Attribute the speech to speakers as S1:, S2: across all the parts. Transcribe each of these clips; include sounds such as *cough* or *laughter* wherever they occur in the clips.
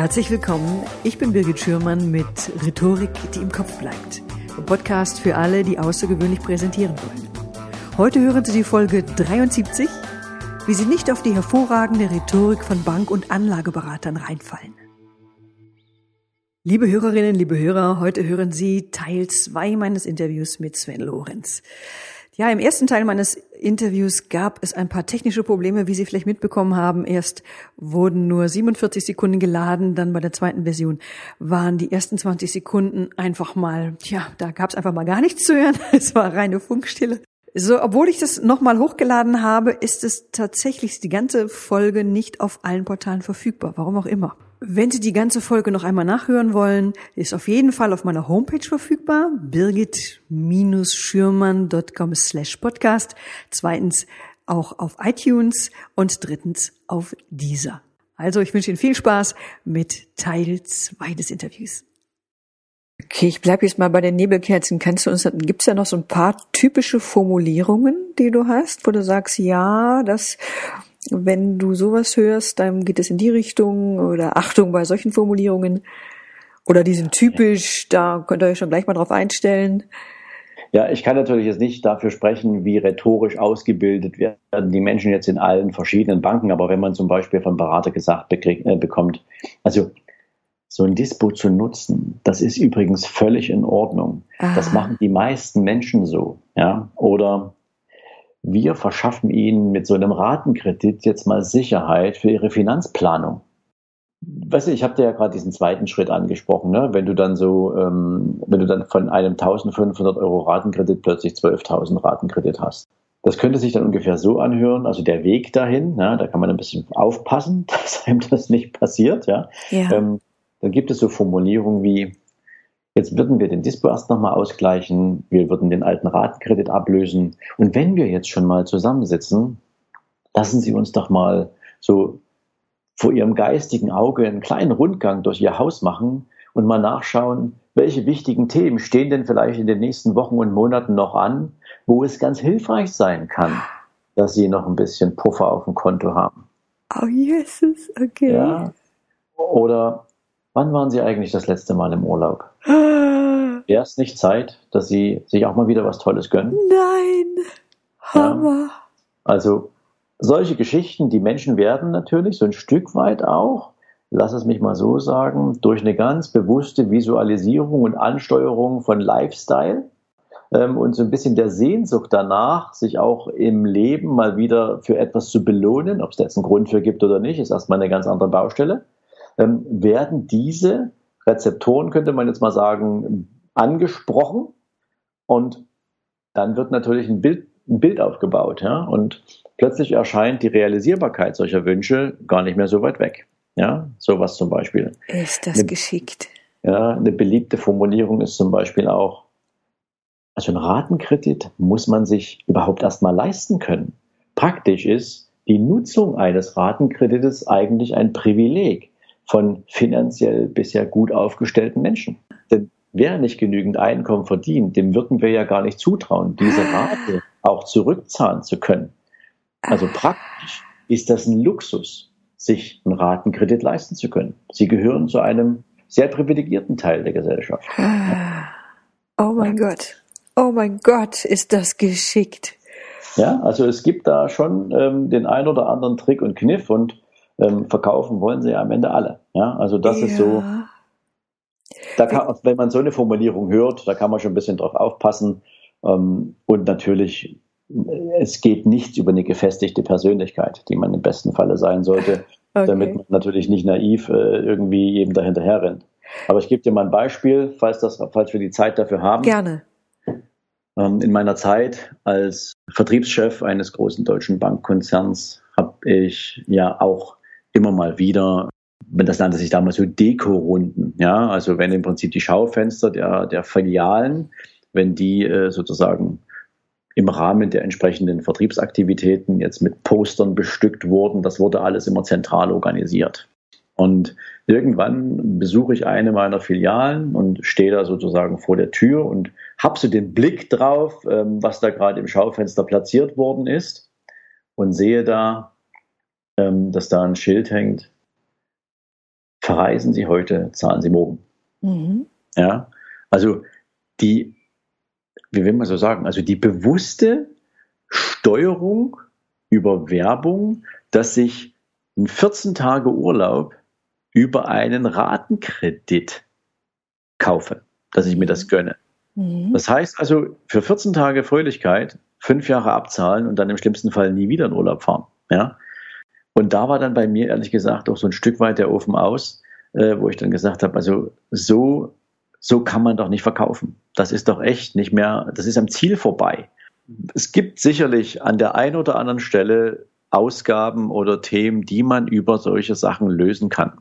S1: Herzlich willkommen. Ich bin Birgit Schürmann mit Rhetorik, die im Kopf bleibt. Ein Podcast für alle, die außergewöhnlich präsentieren wollen. Heute hören Sie die Folge 73, wie Sie nicht auf die hervorragende Rhetorik von Bank- und Anlageberatern reinfallen. Liebe Hörerinnen, liebe Hörer, heute hören Sie Teil 2 meines Interviews mit Sven Lorenz. Ja, im ersten Teil meines Interviews gab es ein paar technische Probleme, wie Sie vielleicht mitbekommen haben. Erst wurden nur 47 Sekunden geladen, dann bei der zweiten Version waren die ersten 20 Sekunden einfach mal, ja, da gab es einfach mal gar nichts zu hören. *laughs* Es war reine Funkstille. So, obwohl ich das nochmal hochgeladen habe, ist es tatsächlich die ganze Folge nicht auf allen Portalen verfügbar. Warum auch immer. Wenn Sie die ganze Folge noch einmal nachhören wollen, ist auf jeden Fall auf meiner Homepage verfügbar, birgit-schürmann.com slash podcast. Zweitens auch auf iTunes und drittens auf Deezer. Also ich wünsche Ihnen viel Spaß mit Teil 2 des Interviews. Okay, ich bleibe jetzt mal bei den Nebelkerzen. Kannst du uns, gibt's ja noch so ein paar typische Formulierungen, die du hast, wo du sagst, ja, das wenn du sowas hörst, dann geht es in die Richtung oder Achtung bei solchen Formulierungen oder die sind typisch, da könnt ihr euch schon gleich mal drauf einstellen.
S2: Ja, ich kann natürlich jetzt nicht dafür sprechen, wie rhetorisch ausgebildet werden die Menschen jetzt in allen verschiedenen Banken, aber wenn man zum Beispiel vom Berater gesagt äh, bekommt, also so ein Dispo zu nutzen, das ist übrigens völlig in Ordnung. Ah. Das machen die meisten Menschen so, ja. Oder wir verschaffen Ihnen mit so einem Ratenkredit jetzt mal Sicherheit für Ihre Finanzplanung. Weißt du, ich habe dir ja gerade diesen zweiten Schritt angesprochen, ne? wenn du dann so, ähm, wenn du dann von einem 1500 Euro Ratenkredit plötzlich 12.000 Ratenkredit hast. Das könnte sich dann ungefähr so anhören, also der Weg dahin, ja, da kann man ein bisschen aufpassen, *laughs* dass einem das nicht passiert. Ja. ja. Ähm, dann gibt es so Formulierungen wie, Jetzt würden wir den Dispo erst nochmal ausgleichen, wir würden den alten Ratenkredit ablösen. Und wenn wir jetzt schon mal zusammensitzen, lassen Sie uns doch mal so vor Ihrem geistigen Auge einen kleinen Rundgang durch Ihr Haus machen und mal nachschauen, welche wichtigen Themen stehen denn vielleicht in den nächsten Wochen und Monaten noch an, wo es ganz hilfreich sein kann, dass Sie noch ein bisschen Puffer auf dem Konto haben.
S1: Oh, Jesus, okay.
S2: Ja. Oder Wann waren Sie eigentlich das letzte Mal im Urlaub? *gasps* Wäre es nicht Zeit, dass Sie sich auch mal wieder was Tolles gönnen?
S1: Nein, Hammer. Ja.
S2: Also solche Geschichten, die Menschen werden natürlich so ein Stück weit auch, lass es mich mal so sagen, durch eine ganz bewusste Visualisierung und Ansteuerung von Lifestyle ähm, und so ein bisschen der Sehnsucht danach, sich auch im Leben mal wieder für etwas zu belohnen, ob es da jetzt einen Grund für gibt oder nicht, ist erstmal eine ganz andere Baustelle ähm, werden diese Rezeptoren, könnte man jetzt mal sagen, angesprochen und dann wird natürlich ein Bild, ein Bild aufgebaut. Ja? Und plötzlich erscheint die Realisierbarkeit solcher Wünsche gar nicht mehr so weit weg. Ja, sowas zum Beispiel.
S1: Ist das eine, geschickt?
S2: Ja, eine beliebte Formulierung ist zum Beispiel auch, also ein Ratenkredit muss man sich überhaupt erstmal leisten können. Praktisch ist die Nutzung eines Ratenkredites eigentlich ein Privileg von finanziell bisher gut aufgestellten Menschen. Denn wer nicht genügend Einkommen verdient, dem würden wir ja gar nicht zutrauen, diese Rate auch zurückzahlen zu können. Also praktisch ist das ein Luxus, sich einen Ratenkredit leisten zu können. Sie gehören zu einem sehr privilegierten Teil der Gesellschaft.
S1: Oh mein Gott. Oh mein Gott, ist das geschickt.
S2: Ja, also es gibt da schon ähm, den ein oder anderen Trick und Kniff und ähm, verkaufen wollen sie ja am Ende alle. Ja, also das ja. ist so. Da kann, wenn man so eine Formulierung hört, da kann man schon ein bisschen drauf aufpassen. Ähm, und natürlich, es geht nichts über eine gefestigte Persönlichkeit, die man im besten Falle sein sollte, *laughs* okay. damit man natürlich nicht naiv äh, irgendwie jedem dahinterher rennt. Aber ich gebe dir mal ein Beispiel, falls, das, falls wir die Zeit dafür haben.
S1: Gerne.
S2: Ähm, in meiner Zeit als Vertriebschef eines großen deutschen Bankkonzerns habe ich ja auch immer mal wieder, das nannte sich damals so Deko-Runden, ja, also wenn im Prinzip die Schaufenster der, der Filialen, wenn die äh, sozusagen im Rahmen der entsprechenden Vertriebsaktivitäten jetzt mit Postern bestückt wurden, das wurde alles immer zentral organisiert. Und irgendwann besuche ich eine meiner Filialen und stehe da sozusagen vor der Tür und habe so den Blick drauf, ähm, was da gerade im Schaufenster platziert worden ist und sehe da ähm, dass da ein Schild hängt. Verreisen Sie heute, zahlen Sie morgen. Mhm. Ja, also die, wie will man so sagen, also die bewusste Steuerung über Werbung, dass sich ein 14 Tage Urlaub über einen Ratenkredit kaufe, dass ich mir das gönne. Mhm. Das heißt also, für 14 Tage Fröhlichkeit fünf Jahre abzahlen und dann im schlimmsten Fall nie wieder in Urlaub fahren. Ja? Und da war dann bei mir ehrlich gesagt auch so ein Stück weit der Ofen aus, äh, wo ich dann gesagt habe, also so, so kann man doch nicht verkaufen. Das ist doch echt nicht mehr, das ist am Ziel vorbei. Es gibt sicherlich an der einen oder anderen Stelle Ausgaben oder Themen, die man über solche Sachen lösen kann.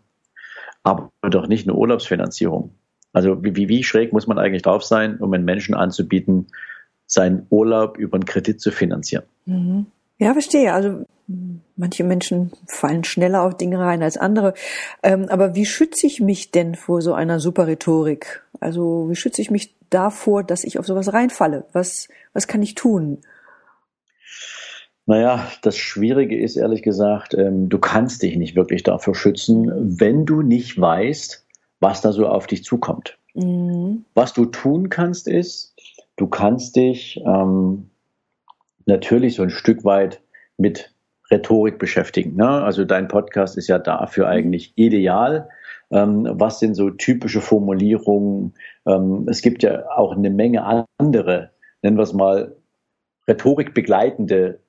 S2: Aber doch nicht eine Urlaubsfinanzierung. Also wie, wie schräg muss man eigentlich drauf sein, um einen Menschen anzubieten, seinen Urlaub über einen Kredit zu finanzieren?
S1: Mhm. Ja, verstehe. Also manche Menschen fallen schneller auf Dinge rein als andere. Ähm, aber wie schütze ich mich denn vor so einer super Rhetorik? Also wie schütze ich mich davor, dass ich auf sowas reinfalle? Was, was kann ich tun?
S2: Naja, das Schwierige ist ehrlich gesagt, ähm, du kannst dich nicht wirklich dafür schützen, wenn du nicht weißt, was da so auf dich zukommt. Mhm. Was du tun kannst, ist, du kannst dich ähm, natürlich so ein Stück weit mit Rhetorik beschäftigen. Ne? Also dein Podcast ist ja dafür eigentlich ideal. Ähm, was sind so typische Formulierungen? Ähm, es gibt ja auch eine Menge andere, nennen wir es mal, Rhetorik begleitende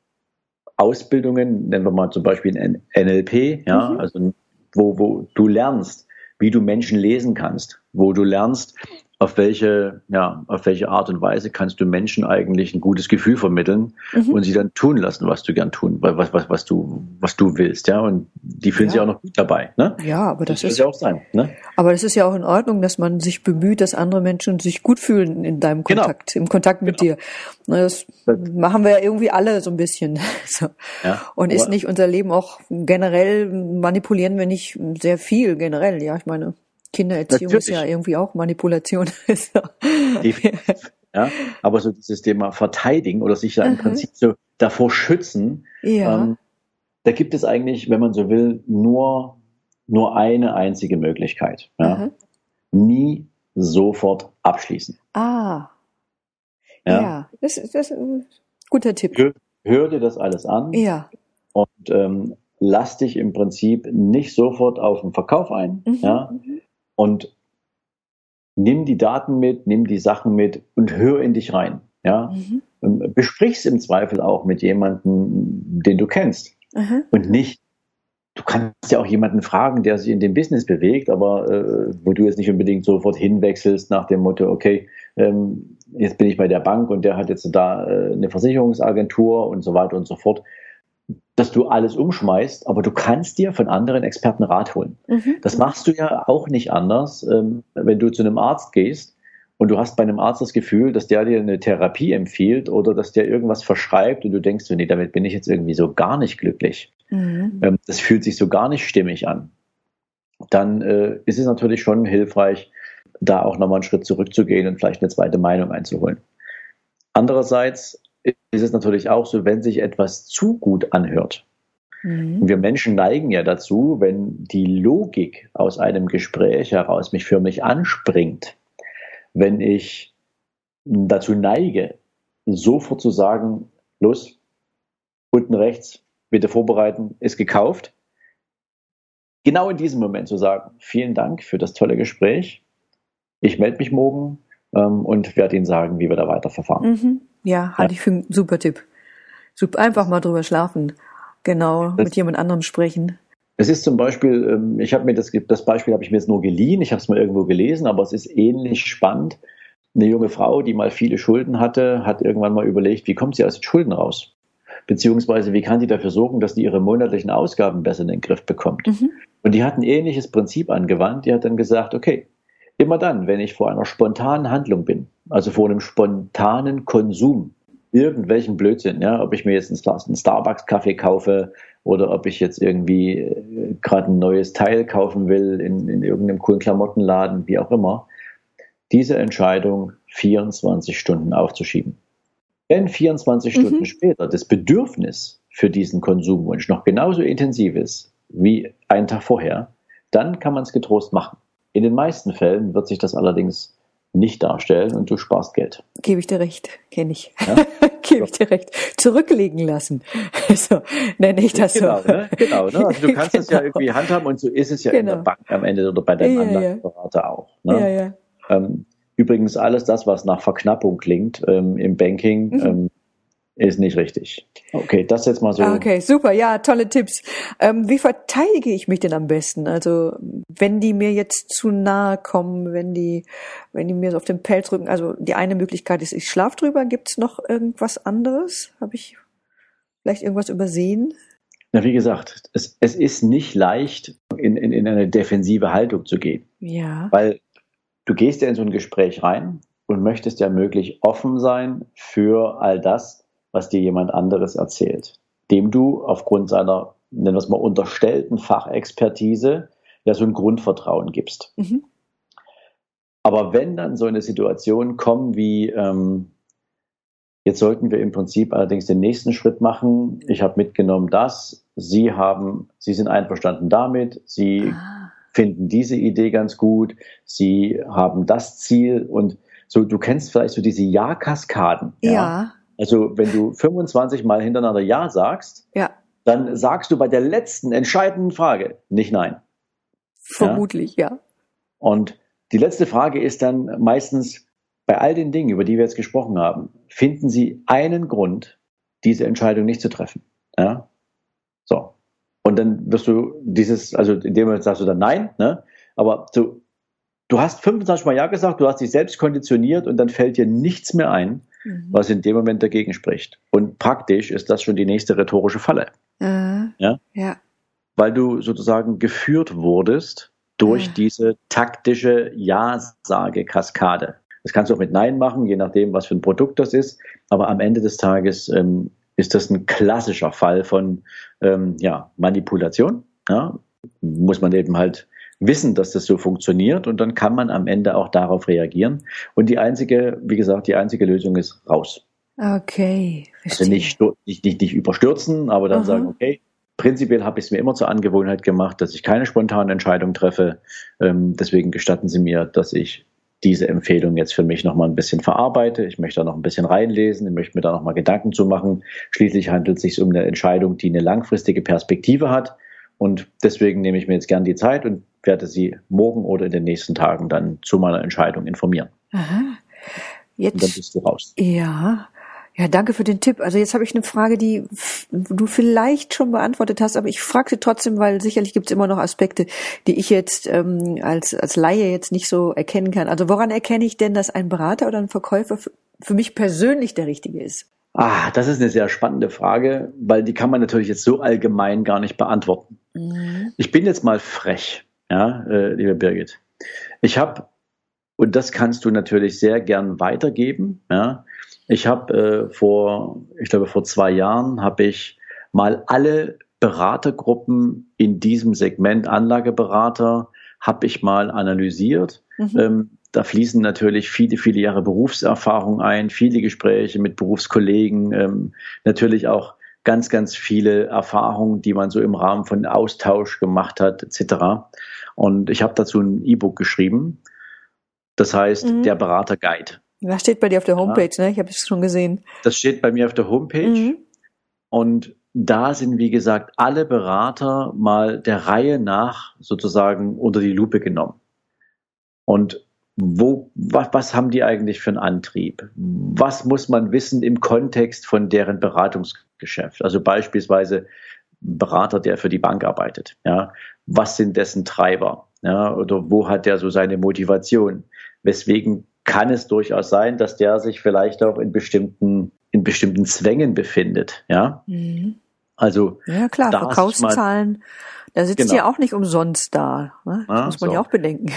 S2: Ausbildungen, nennen wir mal zum Beispiel ein NLP, ja, mhm. also wo, wo du lernst, wie du Menschen lesen kannst, wo du lernst, auf welche, ja, auf welche Art und Weise kannst du Menschen eigentlich ein gutes Gefühl vermitteln mhm. und sie dann tun lassen, was du gern tun, was, was, was du, was du willst, ja. Und die fühlen ja. sich auch noch gut dabei, ne?
S1: Ja, aber das, das ist ja auch sein, ne? Aber das ist ja auch in Ordnung, dass man sich bemüht, dass andere Menschen sich gut fühlen in deinem genau. Kontakt, genau. im Kontakt mit genau. dir. Das, das machen wir ja irgendwie alle so ein bisschen. *laughs* so. Ja, und ist nicht unser Leben auch generell manipulieren wir nicht sehr viel generell, ja, ich meine. Kindererziehung Natürlich. ist ja irgendwie auch Manipulation. *laughs*
S2: ja, aber so dieses Thema verteidigen oder sich ja im Prinzip so davor schützen, ja. ähm, da gibt es eigentlich, wenn man so will, nur, nur eine einzige Möglichkeit. Ja? Nie sofort abschließen.
S1: Ah. Ja, ja das, das ist ein guter Tipp.
S2: Hör, hör dir das alles an.
S1: Ja.
S2: Und ähm, lass dich im Prinzip nicht sofort auf den Verkauf ein. Mhm. Ja? Und nimm die Daten mit, nimm die Sachen mit und hör in dich rein. Ja? Mhm. Ähm, besprich's im Zweifel auch mit jemandem, den du kennst. Mhm. Und nicht, du kannst ja auch jemanden fragen, der sich in dem Business bewegt, aber äh, wo du jetzt nicht unbedingt sofort hinwechselst nach dem Motto, okay, ähm, jetzt bin ich bei der Bank und der hat jetzt da äh, eine Versicherungsagentur und so weiter und so fort dass du alles umschmeißt, aber du kannst dir von anderen Experten Rat holen. Mhm. Das machst du ja auch nicht anders, ähm, wenn du zu einem Arzt gehst und du hast bei einem Arzt das Gefühl, dass der dir eine Therapie empfiehlt oder dass der irgendwas verschreibt und du denkst, nee, damit bin ich jetzt irgendwie so gar nicht glücklich. Mhm. Ähm, das fühlt sich so gar nicht stimmig an. Dann äh, ist es natürlich schon hilfreich, da auch nochmal einen Schritt zurückzugehen und vielleicht eine zweite Meinung einzuholen. Andererseits ist es natürlich auch so, wenn sich etwas zu gut anhört. Mhm. Wir Menschen neigen ja dazu, wenn die Logik aus einem Gespräch heraus mich für mich anspringt, wenn ich dazu neige, sofort zu sagen, los, unten rechts, bitte vorbereiten, ist gekauft. Genau in diesem Moment zu sagen, vielen Dank für das tolle Gespräch. Ich melde mich morgen ähm, und werde Ihnen sagen, wie wir da weiterverfahren.
S1: Mhm. Ja, halte ja. ich für einen super Tipp. Super, einfach mal drüber schlafen. Genau, das, mit jemand anderem sprechen.
S2: Es ist zum Beispiel, ähm, ich habe mir das, das Beispiel habe ich mir jetzt nur geliehen, ich habe es mal irgendwo gelesen, aber es ist ähnlich spannend. Eine junge Frau, die mal viele Schulden hatte, hat irgendwann mal überlegt, wie kommt sie aus den Schulden raus? Beziehungsweise, wie kann sie dafür sorgen, dass sie ihre monatlichen Ausgaben besser in den Griff bekommt? Mhm. Und die hat ein ähnliches Prinzip angewandt. Die hat dann gesagt, okay, Immer dann, wenn ich vor einer spontanen Handlung bin, also vor einem spontanen Konsum, irgendwelchen Blödsinn, ja, ob ich mir jetzt einen Starbucks-Kaffee kaufe oder ob ich jetzt irgendwie äh, gerade ein neues Teil kaufen will in, in irgendeinem coolen Klamottenladen, wie auch immer, diese Entscheidung 24 Stunden aufzuschieben. Wenn 24 mhm. Stunden später das Bedürfnis für diesen Konsumwunsch noch genauso intensiv ist wie einen Tag vorher, dann kann man es getrost machen. In den meisten Fällen wird sich das allerdings nicht darstellen und du sparst Geld.
S1: Gebe ich dir recht, kenne ich. Ja? *laughs* Gebe ich dir recht. Zurücklegen lassen. *laughs* So nenne ich das
S2: genau,
S1: so.
S2: Ne? Genau, ne? Also du *laughs* kannst es genau. ja irgendwie handhaben und so ist es ja genau. in der genau. Bank am Ende oder bei deinem ja, Anlageberater ja. auch. Ne? Ja, ja. Ähm, übrigens alles das, was nach Verknappung klingt ähm, im Banking, mhm. ähm, ist nicht richtig. Okay, das jetzt mal so.
S1: Ah, okay, super, ja, tolle Tipps. Ähm, wie verteidige ich mich denn am besten? Also, wenn die mir jetzt zu nahe kommen, wenn die, wenn die mir so auf den Pelz rücken, also die eine Möglichkeit ist, ich schlaf drüber. Gibt es noch irgendwas anderes? Habe ich vielleicht irgendwas übersehen?
S2: Na, wie gesagt, es, es ist nicht leicht, in, in, in eine defensive Haltung zu gehen.
S1: Ja.
S2: Weil du gehst ja in so ein Gespräch rein und möchtest ja möglich offen sein für all das, was dir jemand anderes erzählt, dem du aufgrund seiner, nennen wir es mal, unterstellten Fachexpertise ja so ein Grundvertrauen gibst. Mhm. Aber wenn dann so eine Situation kommt wie, ähm, jetzt sollten wir im Prinzip allerdings den nächsten Schritt machen. Ich habe mitgenommen das, Sie haben, Sie sind einverstanden damit, Sie ah. finden diese Idee ganz gut, Sie haben das Ziel und so, du kennst vielleicht so diese Ja-Kaskaden.
S1: Ja. ja.
S2: Also wenn du 25 Mal hintereinander Ja sagst,
S1: ja.
S2: dann sagst du bei der letzten entscheidenden Frage nicht Nein.
S1: Vermutlich, ja. ja.
S2: Und die letzte Frage ist dann meistens, bei all den Dingen, über die wir jetzt gesprochen haben, finden Sie einen Grund, diese Entscheidung nicht zu treffen. Ja? So. Und dann wirst du dieses, also in dem Moment sagst du dann Nein, ne? aber so, du hast 25 Mal Ja gesagt, du hast dich selbst konditioniert und dann fällt dir nichts mehr ein, mhm. was in dem Moment dagegen spricht. Und praktisch ist das schon die nächste rhetorische Falle.
S1: Äh,
S2: ja?
S1: ja.
S2: Weil du sozusagen geführt wurdest durch äh. diese taktische Ja-Sage-Kaskade. Das kannst du auch mit Nein machen, je nachdem, was für ein Produkt das ist. Aber am Ende des Tages ähm, ist das ein klassischer Fall von ähm, ja, Manipulation. Ja? Muss man eben halt wissen, dass das so funktioniert und dann kann man am Ende auch darauf reagieren. Und die einzige, wie gesagt, die einzige Lösung ist raus.
S1: Okay.
S2: Verstehe. Also nicht, nicht, nicht, nicht überstürzen, aber dann Aha. sagen, okay, prinzipiell habe ich es mir immer zur Angewohnheit gemacht, dass ich keine spontane Entscheidung treffe. Ähm, deswegen gestatten Sie mir, dass ich diese Empfehlung jetzt für mich nochmal ein bisschen verarbeite. Ich möchte da noch ein bisschen reinlesen, ich möchte mir da nochmal Gedanken zu machen. Schließlich handelt es sich um eine Entscheidung, die eine langfristige Perspektive hat. Und deswegen nehme ich mir jetzt gern die Zeit und werde Sie morgen oder in den nächsten Tagen dann zu meiner Entscheidung informieren.
S1: Aha. Jetzt,
S2: Und dann bist du raus.
S1: Ja. Ja, danke für den Tipp. Also jetzt habe ich eine Frage, die du vielleicht schon beantwortet hast, aber ich frage sie trotzdem, weil sicherlich gibt es immer noch Aspekte, die ich jetzt ähm, als, als Laie jetzt nicht so erkennen kann. Also woran erkenne ich denn, dass ein Berater oder ein Verkäufer für mich persönlich der richtige ist?
S2: Ah, das ist eine sehr spannende Frage, weil die kann man natürlich jetzt so allgemein gar nicht beantworten. Mhm. Ich bin jetzt mal frech ja, äh, liebe Birgit. Ich habe, und das kannst du natürlich sehr gern weitergeben, ja, ich habe äh, vor, ich glaube vor zwei Jahren, habe ich mal alle Beratergruppen in diesem Segment Anlageberater, habe ich mal analysiert. Mhm. Ähm, da fließen natürlich viele, viele Jahre Berufserfahrung ein, viele Gespräche mit Berufskollegen, ähm, natürlich auch ganz, ganz viele Erfahrungen, die man so im Rahmen von Austausch gemacht hat, etc. Und ich habe dazu ein E-Book geschrieben. Das heißt, mhm. der Berater Guide.
S1: Das steht bei dir auf der Homepage, ja. ne? Ich habe es schon gesehen.
S2: Das steht bei mir auf der Homepage. Mhm. Und da sind, wie gesagt, alle Berater mal der Reihe nach sozusagen unter die Lupe genommen. Und wo, was, was haben die eigentlich für einen Antrieb? Was muss man wissen im Kontext von deren Beratungsgeschäft? Also beispielsweise, Berater, der für die Bank arbeitet. Ja, was sind dessen Treiber? Ja, oder wo hat der so seine Motivation? Weswegen kann es durchaus sein, dass der sich vielleicht auch in bestimmten in bestimmten Zwängen befindet. Ja, mhm. also
S1: ja klar, Verkaufszahlen. Da sitzt genau. ja auch nicht umsonst da. Ne? Das ja, muss man so. ja auch bedenken.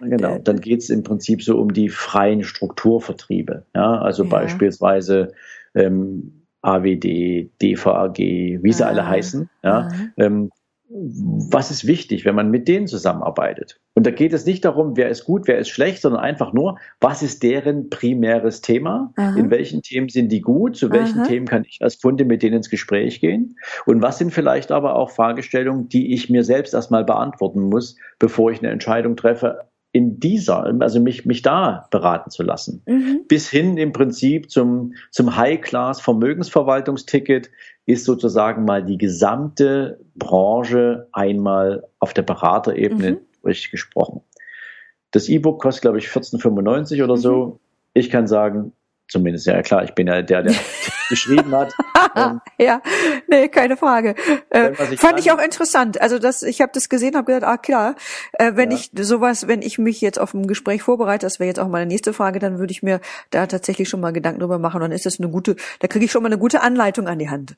S2: Genau, dann geht es im Prinzip so um die freien Strukturvertriebe. Ja, also ja. beispielsweise ähm, AWD, DVAG, wie sie ah, alle heißen, ja, ah. ähm, was ist wichtig, wenn man mit denen zusammenarbeitet? Und da geht es nicht darum, wer ist gut, wer ist schlecht, sondern einfach nur, was ist deren primäres Thema? Aha. In welchen Themen sind die gut? Zu welchen Aha. Themen kann ich als Kunde mit denen ins Gespräch gehen? Und was sind vielleicht aber auch Fragestellungen, die ich mir selbst erstmal beantworten muss, bevor ich eine Entscheidung treffe, in dieser, also mich, mich da beraten zu lassen. Mhm. Bis hin im Prinzip zum, zum High-Class Vermögensverwaltungsticket ist sozusagen mal die gesamte Branche einmal auf der Beraterebene mhm. durchgesprochen. Das E-Book kostet, glaube ich, 14,95 oder so. Mhm. Ich kann sagen, zumindest, ja klar, ich bin ja der, der *laughs* geschrieben hat.
S1: Ähm, *laughs* ja, nee, keine Frage. Äh, ich fand ich auch interessant. Also das, ich habe das gesehen, habe gedacht, ah klar, äh, wenn ja. ich sowas, wenn ich mich jetzt auf ein Gespräch vorbereite, das wäre jetzt auch meine nächste Frage, dann würde ich mir da tatsächlich schon mal Gedanken drüber machen. Dann ist das eine gute, da kriege ich schon mal eine gute Anleitung an die Hand.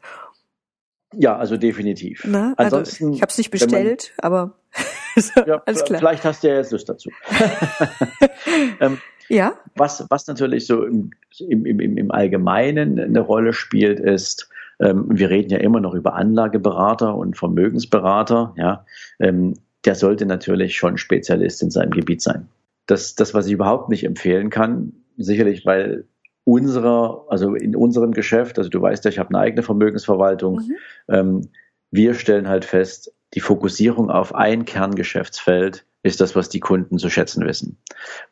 S2: Ja, also definitiv.
S1: Na, also Ansonsten, ich habe es nicht bestellt, man, aber *laughs*
S2: ja, alles klar. Vielleicht hast du ja jetzt Lust dazu. ähm, ja. Was, was natürlich so im, im, im, im Allgemeinen eine Rolle spielt, ist, ähm, wir reden ja immer noch über Anlageberater und Vermögensberater, ja, ähm, der sollte natürlich schon Spezialist in seinem Gebiet sein. Das, das, was ich überhaupt nicht empfehlen kann, sicherlich, weil unserer, also in unserem Geschäft, also du weißt ja, ich habe eine eigene Vermögensverwaltung, mhm. ähm, wir stellen halt fest, die Fokussierung auf ein Kerngeschäftsfeld ist das, was die Kunden zu schätzen wissen.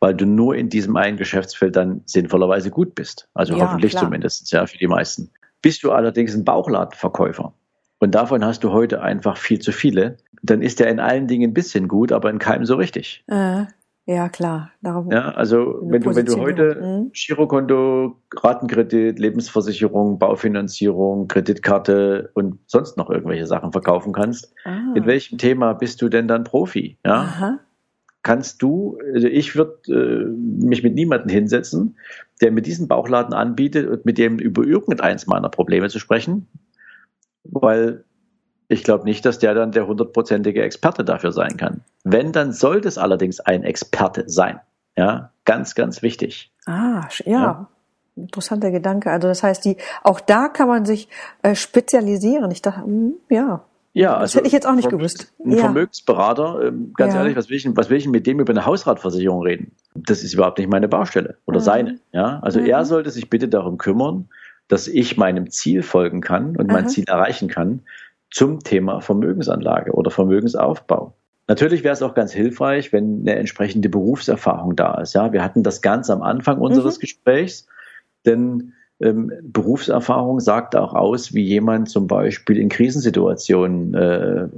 S2: Weil du nur in diesem einen Geschäftsfeld dann sinnvollerweise gut bist. Also ja, hoffentlich klar. zumindest, ja, für die meisten. Bist du allerdings ein Bauchladenverkäufer und davon hast du heute einfach viel zu viele, dann ist der in allen Dingen ein bisschen gut, aber in keinem so richtig.
S1: Äh, ja, klar.
S2: Darum ja, also wenn du, wenn du heute mhm. Girokonto, Ratenkredit, Lebensversicherung, Baufinanzierung, Kreditkarte und sonst noch irgendwelche Sachen verkaufen kannst, ah. in welchem Thema bist du denn dann Profi? Ja? Aha. Kannst du, also ich würde äh, mich mit niemandem hinsetzen, der mir diesen Bauchladen anbietet und mit dem über irgendeins meiner Probleme zu sprechen, weil ich glaube nicht, dass der dann der hundertprozentige Experte dafür sein kann. Wenn, dann sollte es allerdings ein Experte sein. Ja, ganz, ganz wichtig.
S1: Ah, ja. ja. Interessanter Gedanke. Also das heißt, die, auch da kann man sich äh, spezialisieren. Ich dachte, mh, hm, ja.
S2: Ja,
S1: das also hätte ich jetzt auch nicht gewusst.
S2: Ein ja. Vermögensberater, ähm, ganz ja. ehrlich, was will, ich, was will ich mit dem über eine Hausratversicherung reden? Das ist überhaupt nicht meine Baustelle oder mhm. seine. Ja, also mhm. er sollte sich bitte darum kümmern, dass ich meinem Ziel folgen kann und mein mhm. Ziel erreichen kann zum Thema Vermögensanlage oder Vermögensaufbau. Natürlich wäre es auch ganz hilfreich, wenn eine entsprechende Berufserfahrung da ist. Ja, wir hatten das ganz am Anfang unseres mhm. Gesprächs, denn ähm, Berufserfahrung sagt auch aus, wie jemand zum Beispiel in Krisensituationen äh,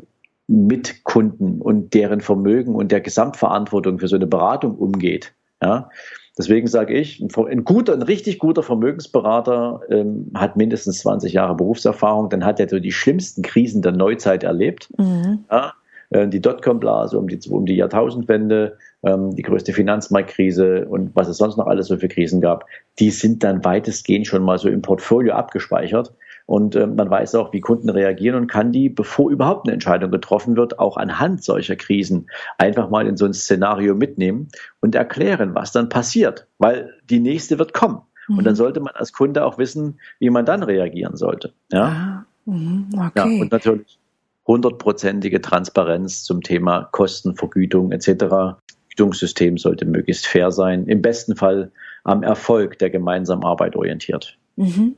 S2: mit Kunden und deren Vermögen und der Gesamtverantwortung für so eine Beratung umgeht. Ja, Deswegen sage ich, ein, guter, ein richtig guter Vermögensberater ähm, hat mindestens 20 Jahre Berufserfahrung, dann hat er so die schlimmsten Krisen der Neuzeit erlebt. Mhm. Ja, äh, die Dotcom-Blase um die, um die Jahrtausendwende, ähm, die größte Finanzmarktkrise und was es sonst noch alles so für Krisen gab, die sind dann weitestgehend schon mal so im Portfolio abgespeichert. Und äh, man weiß auch, wie Kunden reagieren und kann die, bevor überhaupt eine Entscheidung getroffen wird, auch anhand solcher Krisen einfach mal in so ein Szenario mitnehmen und erklären, was dann passiert, weil die nächste wird kommen. Mhm. Und dann mhm. sollte man als Kunde auch wissen, wie man dann reagieren sollte. Ja, ah, mhm, okay. ja und natürlich hundertprozentige Transparenz zum Thema Kosten, Vergütung etc. Vergütungssystem sollte möglichst fair sein, im besten Fall am Erfolg der gemeinsamen Arbeit orientiert.
S1: Mhm.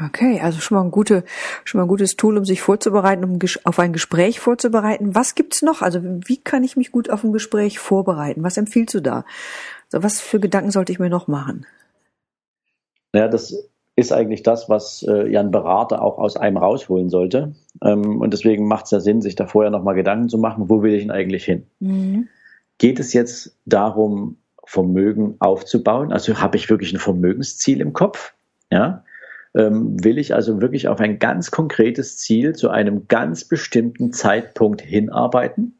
S1: Okay, also schon mal ein gute, schon mal ein gutes Tool, um sich vorzubereiten, um auf ein Gespräch vorzubereiten. Was gibt's noch? Also wie kann ich mich gut auf ein Gespräch vorbereiten? Was empfiehlst du da? Also was für Gedanken sollte ich mir noch machen?
S2: Naja, das ist eigentlich das, was äh, ja ein Berater auch aus einem rausholen sollte. Ähm, und deswegen macht es ja Sinn, sich da vorher nochmal Gedanken zu machen, wo will ich denn eigentlich hin? Mhm. Geht es jetzt darum, Vermögen aufzubauen? Also habe ich wirklich ein Vermögensziel im Kopf? Ja? Ähm, will ich also wirklich auf ein ganz konkretes Ziel zu einem ganz bestimmten Zeitpunkt hinarbeiten?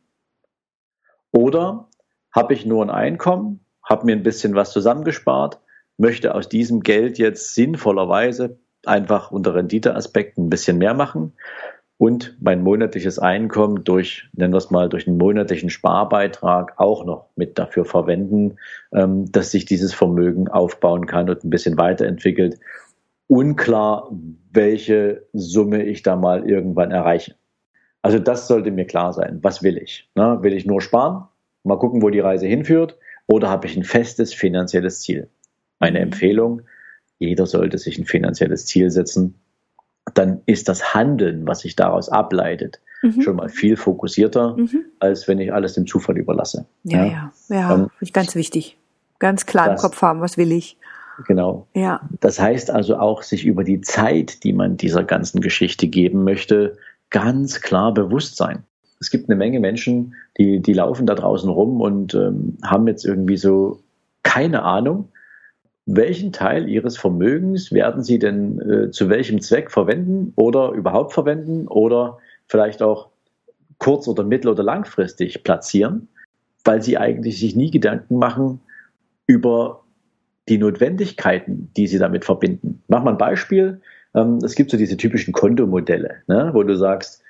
S2: Oder habe ich nur ein Einkommen, habe mir ein bisschen was zusammengespart, möchte aus diesem Geld jetzt sinnvollerweise einfach unter Renditeaspekten ein bisschen mehr machen und mein monatliches Einkommen durch, nennen wir es mal, durch einen monatlichen Sparbeitrag auch noch mit dafür verwenden, ähm, dass sich dieses Vermögen aufbauen kann und ein bisschen weiterentwickelt unklar, welche Summe ich da mal irgendwann erreiche. Also das sollte mir klar sein. Was will ich? Na, will ich nur sparen? Mal gucken, wo die Reise hinführt? Oder habe ich ein festes finanzielles Ziel? Meine Empfehlung, jeder sollte sich ein finanzielles Ziel setzen. Dann ist das Handeln, was sich daraus ableitet, mhm. schon mal viel fokussierter, mhm. als wenn ich alles dem Zufall überlasse.
S1: Ja, ja, ja, ja ähm, ganz wichtig. Ganz klar im Kopf haben, was will ich.
S2: Genau. Ja. Das heißt also auch, sich über die Zeit, die man dieser ganzen Geschichte geben möchte, ganz klar bewusst sein. Es gibt eine Menge Menschen, die, die laufen da draußen rum und ähm, haben jetzt irgendwie so keine Ahnung, welchen Teil ihres Vermögens werden sie denn äh, zu welchem Zweck verwenden oder überhaupt verwenden oder vielleicht auch kurz- oder mittel- oder langfristig platzieren, weil sie eigentlich sich nie Gedanken machen über die Notwendigkeiten, die sie damit verbinden. Mach mal ein Beispiel. Ähm, es gibt so diese typischen Kontomodelle, ne, wo du sagst,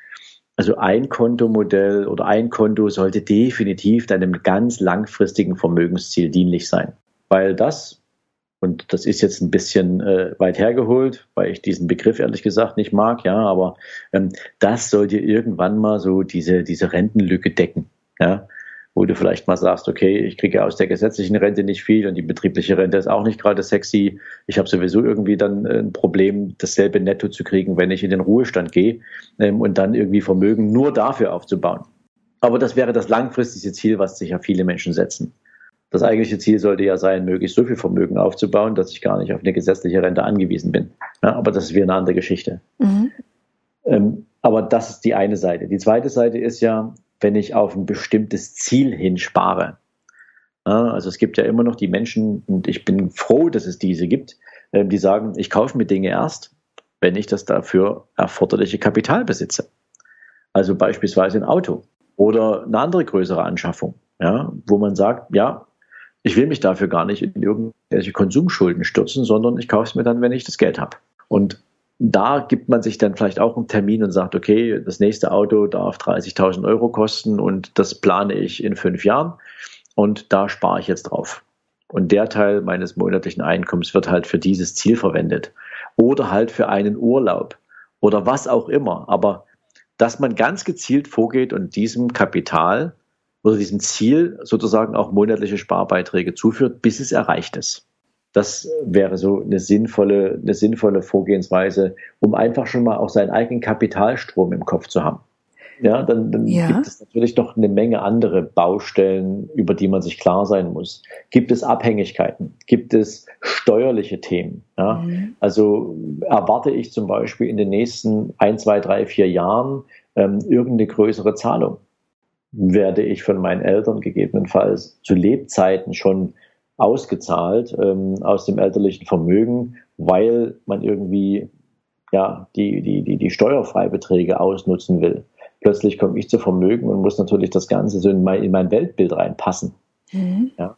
S2: also ein Kontomodell oder ein Konto sollte definitiv deinem ganz langfristigen Vermögensziel dienlich sein, weil das und das ist jetzt ein bisschen äh, weit hergeholt, weil ich diesen Begriff ehrlich gesagt nicht mag, ja, aber ähm, das soll dir irgendwann mal so diese, diese Rentenlücke decken, ja, wo du vielleicht mal sagst, okay, ich kriege aus der gesetzlichen Rente nicht viel und die betriebliche Rente ist auch nicht gerade sexy. Ich habe sowieso irgendwie dann äh, ein Problem, dasselbe Netto zu kriegen, wenn ich in den Ruhestand gehe ähm, und dann irgendwie Vermögen nur dafür aufzubauen. Aber das wäre das langfristige Ziel, was sich ja viele Menschen setzen. Das eigentliche Ziel sollte ja sein, möglichst so viel Vermögen aufzubauen, dass ich gar nicht auf eine gesetzliche Rente angewiesen bin. Ja, aber das ist wieder eine andere Geschichte. Mhm. Ähm, aber das ist die eine Seite. Die zweite Seite ist ja, wenn ich auf ein bestimmtes Ziel hinspare. Also es gibt ja immer noch die Menschen, und ich bin froh, dass es diese gibt, äh, die sagen, ich kaufe mir Dinge erst, wenn ich das dafür erforderliche Kapital besitze. Also beispielsweise ein Auto oder eine andere größere Anschaffung, ja, wo man sagt, ja, ich will mich dafür gar nicht in irgendwelche Konsumschulden stürzen, sondern ich kaufe es mir dann, wenn ich das Geld habe. Und da gibt man sich dann vielleicht auch einen Termin und sagt, okay, das nächste Auto darf 30.000 Euro kosten und das plane ich in fünf Jahren und da spare ich jetzt drauf. Und der Teil meines monatlichen Einkommens wird halt für dieses Ziel verwendet oder halt für einen Urlaub oder was auch immer. Aber dass man ganz gezielt vorgeht und diesem Kapital oder diesem Ziel sozusagen auch monatliche Sparbeiträge zuführt, bis es erreicht ist. Das wäre so eine sinnvolle, eine sinnvolle Vorgehensweise, um einfach schon mal auch seinen eigenen Kapitalstrom im Kopf zu haben. Ja, dann, dann ja. gibt es natürlich noch eine Menge andere Baustellen, über die man sich klar sein muss. Gibt es Abhängigkeiten? Gibt es steuerliche Themen? Ja? Mhm. Also erwarte ich zum Beispiel in den nächsten ein, zwei, drei, vier Jahren ähm, irgendeine größere Zahlung werde ich von meinen Eltern gegebenenfalls zu Lebzeiten schon ausgezahlt ähm, aus dem elterlichen Vermögen, weil man irgendwie ja die, die, die, die Steuerfreibeträge ausnutzen will. Plötzlich komme ich zu Vermögen und muss natürlich das Ganze so in mein, in mein Weltbild reinpassen. Mhm. Ja.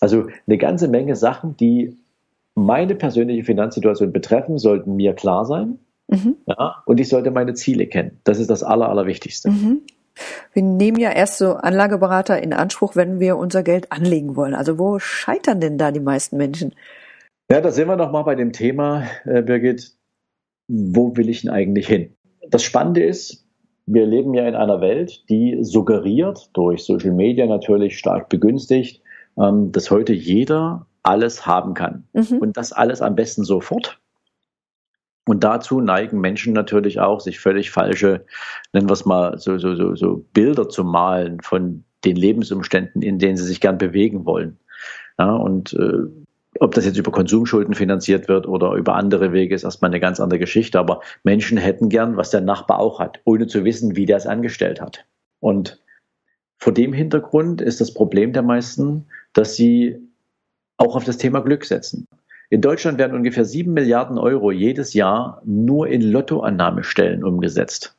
S2: Also eine ganze Menge Sachen, die meine persönliche Finanzsituation betreffen, sollten mir klar sein. Mhm. Ja, und ich sollte meine Ziele kennen. Das ist das Aller, Allerwichtigste. Mhm.
S1: Wir nehmen ja erst so Anlageberater in Anspruch, wenn wir unser Geld anlegen wollen. Also wo scheitern denn da die meisten Menschen?
S2: Ja, da sind wir noch mal bei dem Thema, äh, Birgit. Wo will ich denn eigentlich hin? Das Spannende ist, wir leben ja in einer Welt, die suggeriert, durch Social Media natürlich stark begünstigt, ähm, dass heute jeder alles haben kann. Mhm. Und das alles am besten sofort. Und dazu neigen Menschen natürlich auch, sich völlig falsche, nennen wir es mal, so, so, so, so Bilder zu malen von den Lebensumständen, in denen sie sich gern bewegen wollen. Ja, und äh, ob das jetzt über Konsumschulden finanziert wird oder über andere Wege, ist erstmal eine ganz andere Geschichte. Aber Menschen hätten gern, was der Nachbar auch hat, ohne zu wissen, wie der es angestellt hat. Und vor dem Hintergrund ist das Problem der meisten, dass sie auch auf das Thema Glück setzen. In Deutschland werden ungefähr sieben Milliarden Euro jedes Jahr nur in Lottoannahmestellen umgesetzt.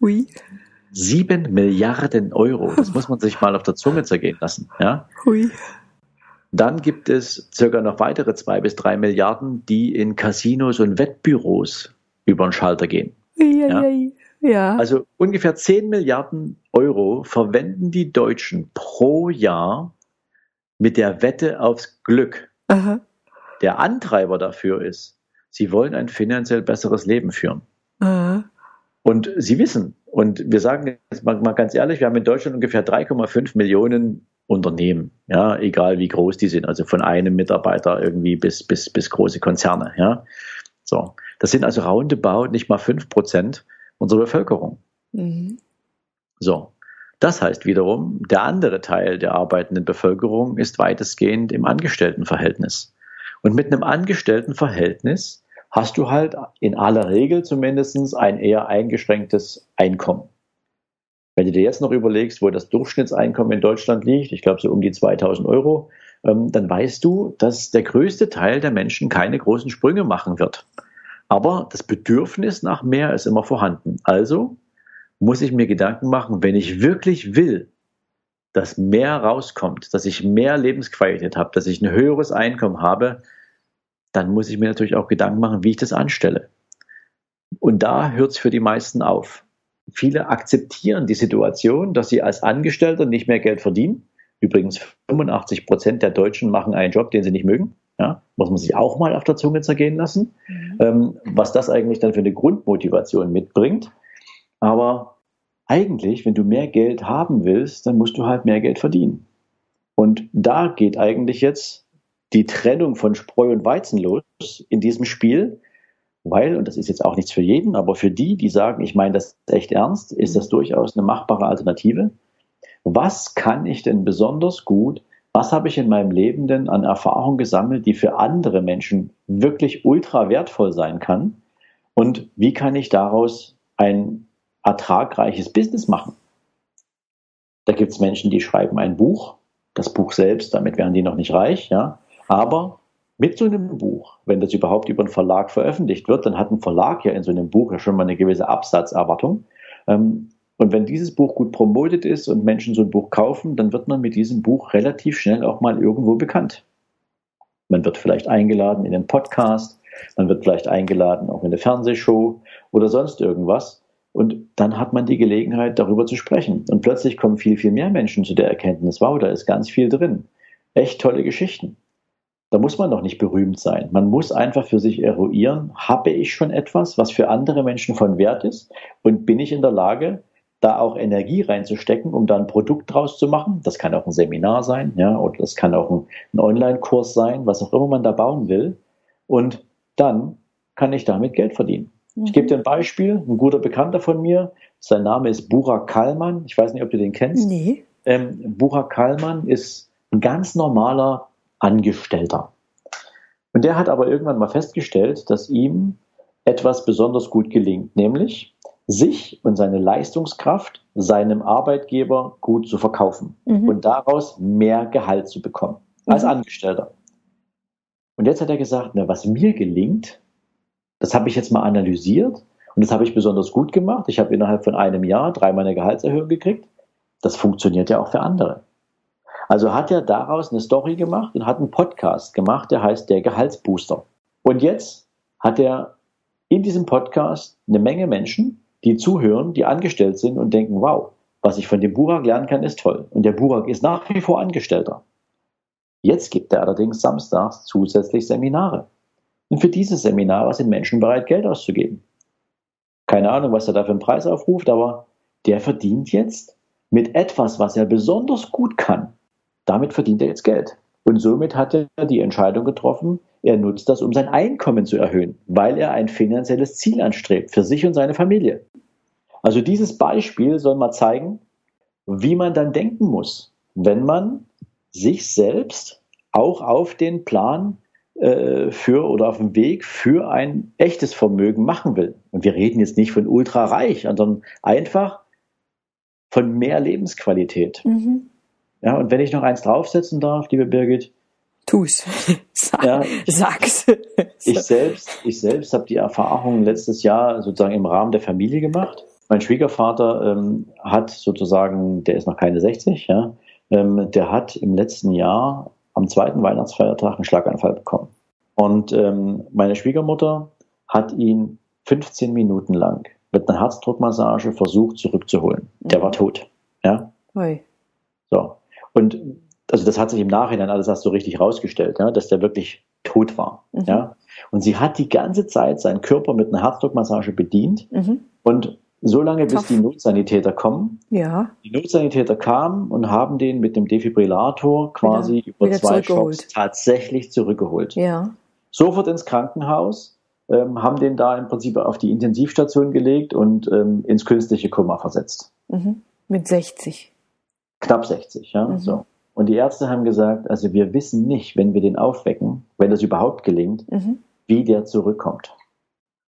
S1: Ui.
S2: Sieben Milliarden Euro. Das muss man sich mal auf der Zunge zergehen lassen. Ja?
S1: Ui.
S2: Dann gibt es circa noch weitere zwei bis drei Milliarden, die in Casinos und Wettbüros über den Schalter gehen.
S1: Ja? ja.
S2: Also ungefähr zehn Milliarden Euro verwenden die Deutschen pro Jahr mit der Wette aufs Glück. Aha der Antreiber dafür ist, sie wollen ein finanziell besseres Leben führen. Mhm. Und sie wissen, Und wir sagen jetzt mal, mal ganz ehrlich, wir haben in Deutschland ungefähr 3,5 Millionen Unternehmen, ja, egal wie groß die sind, also von einem Mitarbeiter irgendwie bis, bis, bis große Konzerne, ja. So. Das sind also roundabout nicht mal fünf Prozent unserer Bevölkerung. Mhm. So. Das heißt wiederum, der andere Teil der arbeitenden Bevölkerung ist weitestgehend im Angestelltenverhältnis. Und mit einem Angestelltenverhältnis hast du halt in aller Regel zumindest ein eher eingeschränktes Einkommen. Wenn du dir jetzt noch überlegst, wo das Durchschnittseinkommen in Deutschland liegt, ich glaube so um die 2000 Euro, ähm, dann weißt du, dass der größte Teil der Menschen keine großen Sprünge machen wird. Aber das Bedürfnis nach mehr ist immer vorhanden. Also muss ich mir Gedanken machen, wenn ich wirklich will, dass mehr rauskommt, dass ich mehr Lebensqualität habe, dass ich ein höheres Einkommen habe, dann muss ich mir natürlich auch Gedanken machen, wie ich das anstelle. Und da hört es für die meisten auf. Viele akzeptieren die Situation, dass sie als Angestellter nicht mehr Geld verdienen. Übrigens 85 Prozent der Deutschen machen einen Job, den sie nicht mögen. Ja, muss man sich auch mal auf der Zunge zergehen lassen, mhm. ähm, was das eigentlich dann für eine Grundmotivation mitbringt. Aber eigentlich, wenn du mehr Geld haben willst, dann musst du halt mehr Geld verdienen. Und da geht eigentlich jetzt die Trennung von Spreu und Weizen los in diesem Spiel, weil, und das ist jetzt auch nichts für jeden, aber für die, die sagen, ich meine das echt ernst, ist das durchaus eine machbare Alternative. Was kann ich denn besonders gut, was habe ich in meinem Leben denn an Erfahrung gesammelt, die für andere Menschen wirklich ultra wertvoll sein kann? Und wie kann ich daraus ein ertragreiches Business machen. Da gibt es Menschen, die schreiben ein Buch, das Buch selbst, damit werden die noch nicht reich, ja. Aber mit so einem Buch, wenn das überhaupt über einen Verlag veröffentlicht wird, dann hat ein Verlag ja in so einem Buch ja schon mal eine gewisse Absatzerwartung. Ähm, und wenn dieses Buch gut promotet ist und Menschen so ein Buch kaufen, dann wird man mit diesem Buch relativ schnell auch mal irgendwo bekannt. Man wird vielleicht eingeladen in einen Podcast, man wird vielleicht eingeladen auch in eine Fernsehshow oder sonst irgendwas. Und dann hat man die Gelegenheit, darüber zu sprechen. Und plötzlich kommen viel, viel mehr Menschen zu der Erkenntnis, wow, da ist ganz viel drin. Echt tolle Geschichten. Da muss man noch nicht berühmt sein. Man muss einfach für sich eruieren, habe ich schon etwas, was für andere Menschen von Wert ist? Und bin ich in der Lage, da auch Energie reinzustecken, um da ein Produkt draus zu machen? Das kann auch ein Seminar sein, ja, oder das kann auch ein Online-Kurs sein, was auch immer man da bauen will. Und dann kann ich damit Geld verdienen. Ich gebe dir ein Beispiel. Ein guter Bekannter von mir, sein Name ist Burak Kallmann. Ich weiß nicht, ob du den kennst. Nee. Ähm, Burak Kallmann ist ein ganz normaler Angestellter. Und der hat aber irgendwann mal festgestellt, dass ihm etwas besonders gut gelingt, nämlich sich und seine Leistungskraft seinem Arbeitgeber gut zu verkaufen mhm. und daraus mehr Gehalt zu bekommen als mhm. Angestellter. Und jetzt hat er gesagt, na, was mir gelingt, das habe ich jetzt mal analysiert und das habe ich besonders gut gemacht. Ich habe innerhalb von einem Jahr dreimal eine Gehaltserhöhung gekriegt. Das funktioniert ja auch für andere. Also hat er daraus eine Story gemacht und hat einen Podcast gemacht, der heißt der Gehaltsbooster. Und jetzt hat er in diesem Podcast eine Menge Menschen, die zuhören, die angestellt sind und denken, wow, was ich von dem Burak lernen kann, ist toll. Und der Burak ist nach wie vor Angestellter. Jetzt gibt er allerdings samstags zusätzlich Seminare. Und für diese Seminare sind Menschen bereit, Geld auszugeben. Keine Ahnung, was er da für einen Preis aufruft, aber der verdient jetzt mit etwas, was er besonders gut kann. Damit verdient er jetzt Geld. Und somit hat er die Entscheidung getroffen, er nutzt das, um sein Einkommen zu erhöhen, weil er ein finanzielles Ziel anstrebt für sich und seine Familie. Also dieses Beispiel soll mal zeigen, wie man dann denken muss, wenn man sich selbst auch auf den Plan für oder auf dem Weg für ein echtes Vermögen machen will. Und wir reden jetzt nicht von ultra reich, sondern einfach von mehr Lebensqualität. Mhm. Ja, und wenn ich noch eins draufsetzen darf, liebe Birgit,
S1: Tu's. *laughs* Sag, ja, sag's.
S2: Ich selbst, ich selbst habe die Erfahrung letztes Jahr sozusagen im Rahmen der Familie gemacht. Mein Schwiegervater ähm, hat sozusagen, der ist noch keine 60, ja, ähm, der hat im letzten Jahr am zweiten Weihnachtsfeiertag einen Schlaganfall bekommen. Und ähm, meine Schwiegermutter hat ihn 15 Minuten lang mit einer Herzdruckmassage versucht zurückzuholen. Der mhm. war tot. Ja. Ui. So. Und also das hat sich im Nachhinein alles erst so richtig rausgestellt, ja, dass der wirklich tot war. Mhm. Ja. Und sie hat die ganze Zeit seinen Körper mit einer Herzdruckmassage bedient. Mhm. Und so lange, bis die Notsanitäter kommen.
S1: Ja.
S2: Die Notsanitäter kamen und haben den mit dem Defibrillator quasi wieder, über wieder zwei Schocks tatsächlich zurückgeholt.
S1: Ja.
S2: Sofort ins Krankenhaus, ähm, haben den da im Prinzip auf die Intensivstation gelegt und ähm, ins künstliche Koma versetzt.
S1: Mhm. Mit 60.
S2: Knapp 60, ja. Mhm. So. Und die Ärzte haben gesagt, also wir wissen nicht, wenn wir den aufwecken, wenn das überhaupt gelingt, mhm. wie der zurückkommt.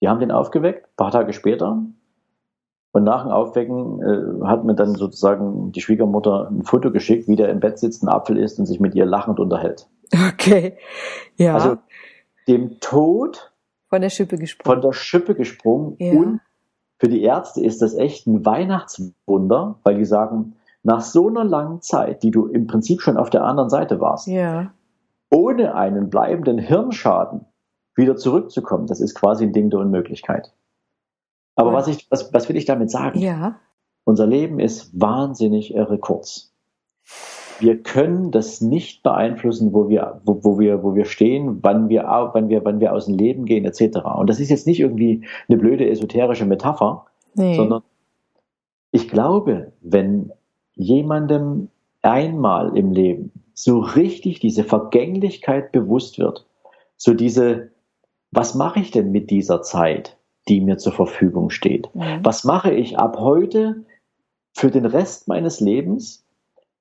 S2: Die haben den aufgeweckt, ein paar Tage später, und nach dem Aufwecken äh, hat mir dann sozusagen die Schwiegermutter ein Foto geschickt, wie der im Bett sitzt, ein Apfel isst und sich mit ihr lachend unterhält.
S1: Okay. Ja.
S2: Also dem Tod
S1: von der Schippe gesprungen.
S2: Von der Schippe gesprungen. Ja. Und für die Ärzte ist das echt ein Weihnachtswunder, weil die sagen, nach so einer langen Zeit, die du im Prinzip schon auf der anderen Seite warst,
S1: ja.
S2: ohne einen bleibenden Hirnschaden wieder zurückzukommen, das ist quasi ein Ding der Unmöglichkeit. Aber was, ich, was, was will ich damit sagen?
S1: Ja.
S2: Unser Leben ist wahnsinnig irre kurz. Wir können das nicht beeinflussen, wo wir, wo, wo wir, wo wir stehen, wann wir, wann wir, wann wir aus dem Leben gehen, etc. Und das ist jetzt nicht irgendwie eine blöde esoterische Metapher, nee. sondern ich glaube, wenn jemandem einmal im Leben so richtig diese Vergänglichkeit bewusst wird, so diese, was mache ich denn mit dieser Zeit? Die mir zur Verfügung steht. Mhm. Was mache ich ab heute für den Rest meines Lebens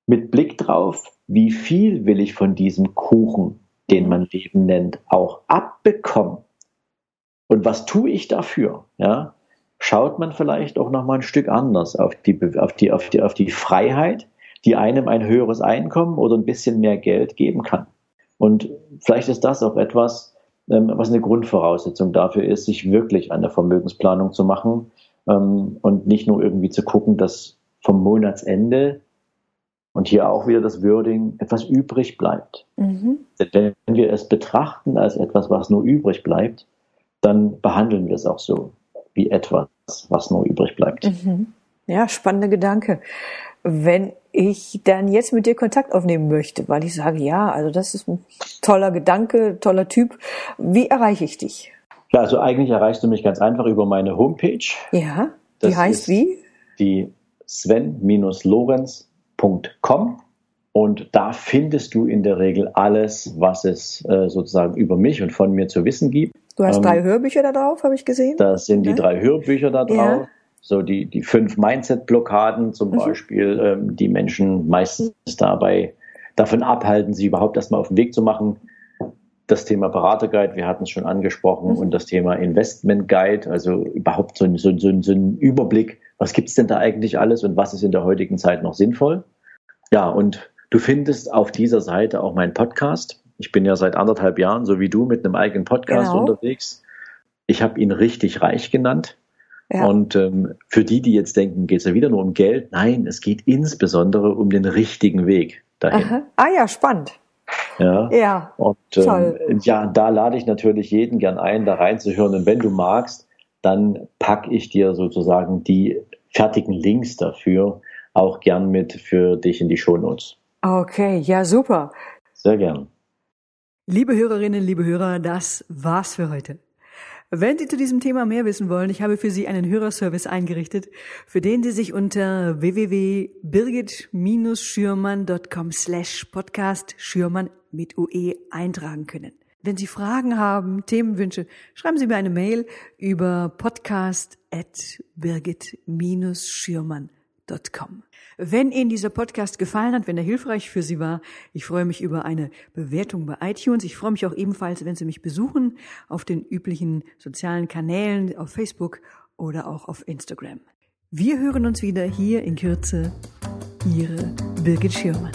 S2: mit Blick drauf, wie viel will ich von diesem Kuchen, den man Leben nennt, auch abbekommen? Und was tue ich dafür? Ja, schaut man vielleicht auch noch mal ein Stück anders auf die, auf die, auf die, auf die Freiheit, die einem ein höheres Einkommen oder ein bisschen mehr Geld geben kann. Und vielleicht ist das auch etwas, was eine Grundvoraussetzung dafür ist, sich wirklich an der Vermögensplanung zu machen ähm, und nicht nur irgendwie zu gucken, dass vom Monatsende und hier auch wieder das Wording etwas übrig bleibt. Mhm. Wenn wir es betrachten als etwas, was nur übrig bleibt, dann behandeln wir es auch so wie etwas, was nur übrig bleibt.
S1: Mhm. Ja, spannender Gedanke. Wenn ich dann jetzt mit dir Kontakt aufnehmen möchte, weil ich sage, ja, also das ist ein toller Gedanke, toller Typ. Wie erreiche ich dich?
S2: Ja, also eigentlich erreichst du mich ganz einfach über meine Homepage.
S1: Ja, die das heißt wie?
S2: Die sven-lorenz.com und da findest du in der Regel alles, was es äh, sozusagen über mich und von mir zu wissen gibt.
S1: Du hast ähm, drei Hörbücher da drauf, habe ich gesehen.
S2: Das sind die ja. drei Hörbücher da drauf. Ja so die, die fünf Mindset-Blockaden zum mhm. Beispiel, ähm, die Menschen meistens dabei davon abhalten, sie überhaupt erstmal auf den Weg zu machen. Das Thema Beraterguide, wir hatten es schon angesprochen, mhm. und das Thema Investment Guide, also überhaupt so ein, so, so, so ein Überblick, was gibt's denn da eigentlich alles und was ist in der heutigen Zeit noch sinnvoll. Ja, und du findest auf dieser Seite auch meinen Podcast. Ich bin ja seit anderthalb Jahren, so wie du, mit einem eigenen Podcast genau. unterwegs. Ich habe ihn richtig reich genannt. Ja. Und ähm, für die, die jetzt denken, geht es ja wieder nur um Geld, nein, es geht insbesondere um den richtigen Weg dahin. Aha.
S1: Ah ja, spannend.
S2: Ja.
S1: ja
S2: und ähm, ja, da lade ich natürlich jeden gern ein, da reinzuhören. Und wenn du magst, dann packe ich dir sozusagen die fertigen Links dafür auch gern mit für dich in die Shownotes.
S1: Okay, ja, super.
S2: Sehr gern.
S1: Liebe Hörerinnen, liebe Hörer, das war's für heute. Wenn Sie zu diesem Thema mehr wissen wollen, ich habe für Sie einen Hörerservice eingerichtet, für den Sie sich unter www.birgit-schürmann.com slash podcast Schürmann mit UE eintragen können. Wenn Sie Fragen haben, Themenwünsche, schreiben Sie mir eine Mail über podcast at birgit-schürmann.com. Wenn Ihnen dieser Podcast gefallen hat, wenn er hilfreich für Sie war, ich freue mich über eine Bewertung bei iTunes. Ich freue mich auch ebenfalls, wenn Sie mich besuchen auf den üblichen sozialen Kanälen, auf Facebook oder auch auf Instagram. Wir hören uns wieder hier in Kürze. Ihre Birgit Schirmann.